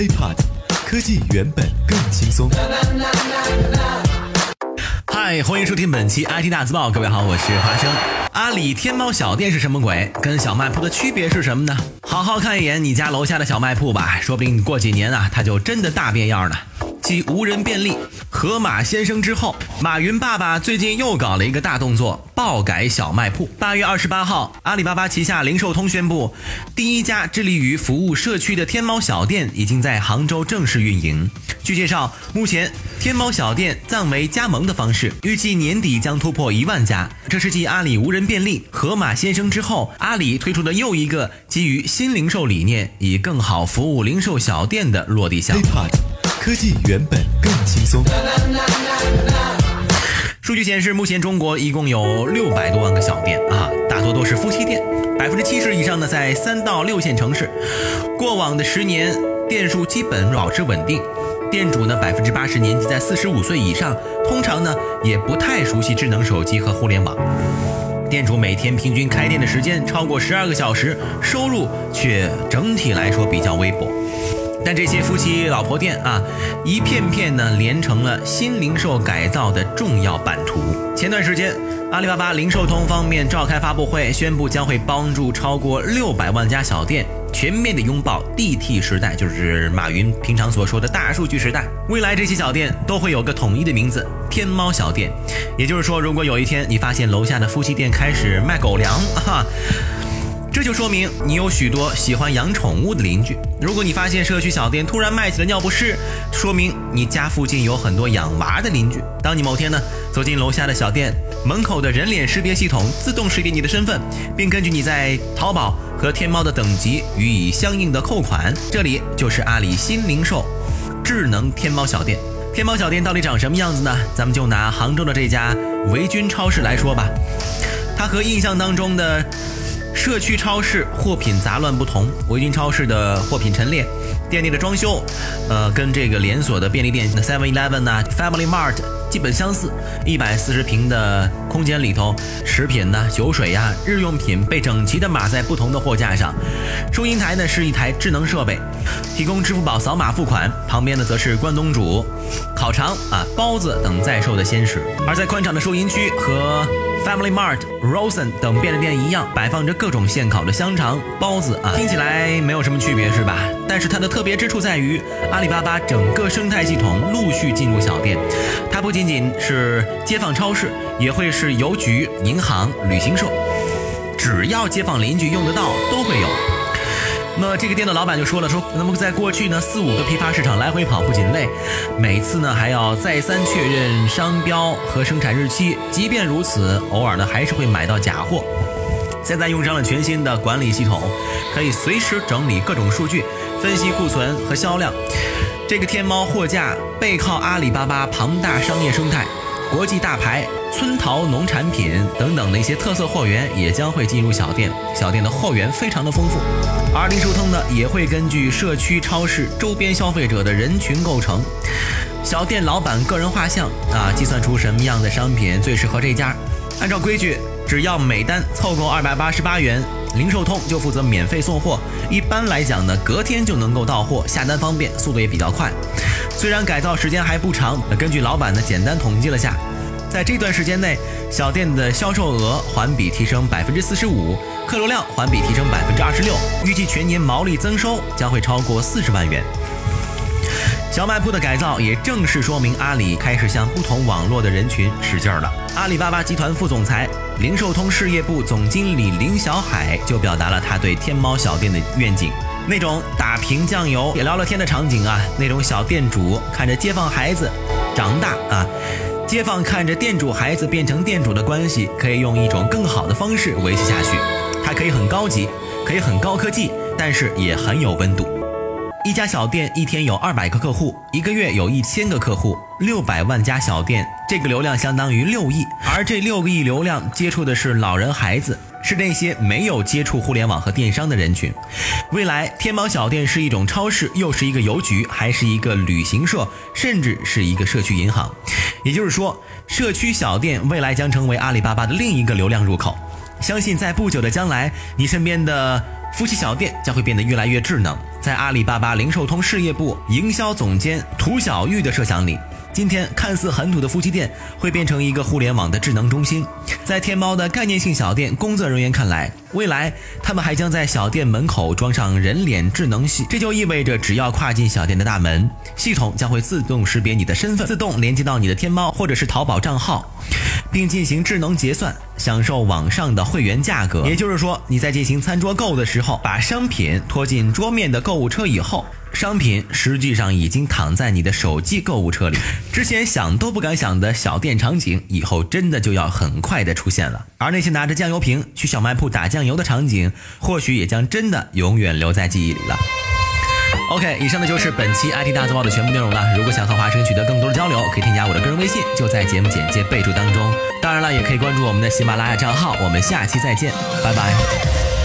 HiPod，科技原本更轻松。嗨，欢迎收听本期 IT 大字报。各位好，我是华生。阿里天猫小店是什么鬼？跟小卖铺的区别是什么呢？好好看一眼你家楼下的小卖铺吧，说不定过几年啊，它就真的大变样了。继无人便利、河马先生之后，马云爸爸最近又搞了一个大动作，爆改小卖铺。八月二十八号，阿里巴巴旗下零售通宣布，第一家致力于服务社区的天猫小店已经在杭州正式运营。据介绍，目前天猫小店暂为加盟的方式，预计年底将突破一万家。这是继阿里无人便利、河马先生之后，阿里推出的又一个基于新零售理念，以更好服务零售小店的落地项目。科技原本更轻松。数据显示，目前中国一共有六百多万个小店啊，大多都是夫妻店，百分之七十以上呢在三到六线城市。过往的十年，店数基本保持稳定，店主呢百分之八十年纪在四十五岁以上，通常呢也不太熟悉智能手机和互联网。店主每天平均开店的时间超过十二个小时，收入却整体来说比较微薄。但这些夫妻老婆店啊，一片片呢连成了新零售改造的重要版图。前段时间，阿里巴巴零售通方面召开发布会，宣布将会帮助超过六百万家小店全面的拥抱 DT 时代，就是马云平常所说的大数据时代。未来这些小店都会有个统一的名字——天猫小店。也就是说，如果有一天你发现楼下的夫妻店开始卖狗粮，哈。这就说明你有许多喜欢养宠物的邻居。如果你发现社区小店突然卖起了尿不湿，说明你家附近有很多养娃的邻居。当你某天呢走进楼下的小店，门口的人脸识别系统自动识别你的身份，并根据你在淘宝和天猫的等级予以相应的扣款。这里就是阿里新零售智能天猫小店。天猫小店到底长什么样子呢？咱们就拿杭州的这家维君超市来说吧，它和印象当中的。社区超市货品杂乱不同，维君超市的货品陈列，店内的装修，呃，跟这个连锁的便利店的 Seven Eleven 呐，Family Mart 基本相似。一百四十平的空间里头，食品呐、酒水呀、日用品被整齐的码在不同的货架上。收银台呢是一台智能设备，提供支付宝扫码付款。旁边呢则是关东煮、烤肠啊、包子等在售的鲜食。而在宽敞的收银区和 Family Mart、Rosen 等便利店一样，摆放着各种现烤的香肠、包子啊，听起来没有什么区别是吧？但是它的特别之处在于，阿里巴巴整个生态系统陆续进入小店，它不仅仅是街坊超市，也会是邮局、银行、旅行社，只要街坊邻居用得到，都会有。那这个店的老板就说了，说那么在过去呢，四五个批发市场来回跑不仅累，每次呢还要再三确认商标和生产日期。即便如此，偶尔呢还是会买到假货。现在用上了全新的管理系统，可以随时整理各种数据，分析库存和销量。这个天猫货架背靠阿里巴巴庞大商业生态。国际大牌、村淘农产品等等的一些特色货源也将会进入小店，小店的货源非常的丰富。而零售通呢，也会根据社区超市周边消费者的人群构成，小店老板个人画像啊，计算出什么样的商品最适合这家。按照规矩，只要每单凑够二百八十八元，零售通就负责免费送货。一般来讲呢，隔天就能够到货，下单方便，速度也比较快。虽然改造时间还不长，根据老板呢简单统计了下，在这段时间内，小店的销售额环比提升百分之四十五，客流量环比提升百分之二十六，预计全年毛利增收将会超过四十万元。小卖铺的改造也正式说明阿里开始向不同网络的人群使劲儿了。阿里巴巴集团副总裁、零售通事业部总经理林小海就表达了他对天猫小店的愿景。那种打瓶酱油也聊聊天的场景啊，那种小店主看着街坊孩子长大啊，街坊看着店主孩子变成店主的关系，可以用一种更好的方式维系下去。它可以很高级，可以很高科技，但是也很有温度。一家小店一天有二百个客户，一个月有一千个客户，六百万家小店，这个流量相当于六亿，而这六个亿流量接触的是老人孩子。是那些没有接触互联网和电商的人群。未来，天猫小店是一种超市，又是一个邮局，还是一个旅行社，甚至是一个社区银行。也就是说，社区小店未来将成为阿里巴巴的另一个流量入口。相信在不久的将来，你身边的夫妻小店将会变得越来越智能。在阿里巴巴零售通事业部营销总监涂小玉的设想里。今天看似很土的夫妻店会变成一个互联网的智能中心，在天猫的概念性小店工作人员看来，未来他们还将在小店门口装上人脸智能系，这就意味着只要跨进小店的大门，系统将会自动识别你的身份，自动连接到你的天猫或者是淘宝账号，并进行智能结算，享受网上的会员价格。也就是说，你在进行餐桌购物的时候，把商品拖进桌面的购物车以后。商品实际上已经躺在你的手机购物车里，之前想都不敢想的小店场景，以后真的就要很快的出现了。而那些拿着酱油瓶去小卖铺打酱油的场景，或许也将真的永远留在记忆里了。OK，以上呢就是本期 IT 大字报的全部内容了。如果想和华生取得更多的交流，可以添加我的个人微信，就在节目简介备注当中。当然了，也可以关注我们的喜马拉雅账号。我们下期再见，拜拜。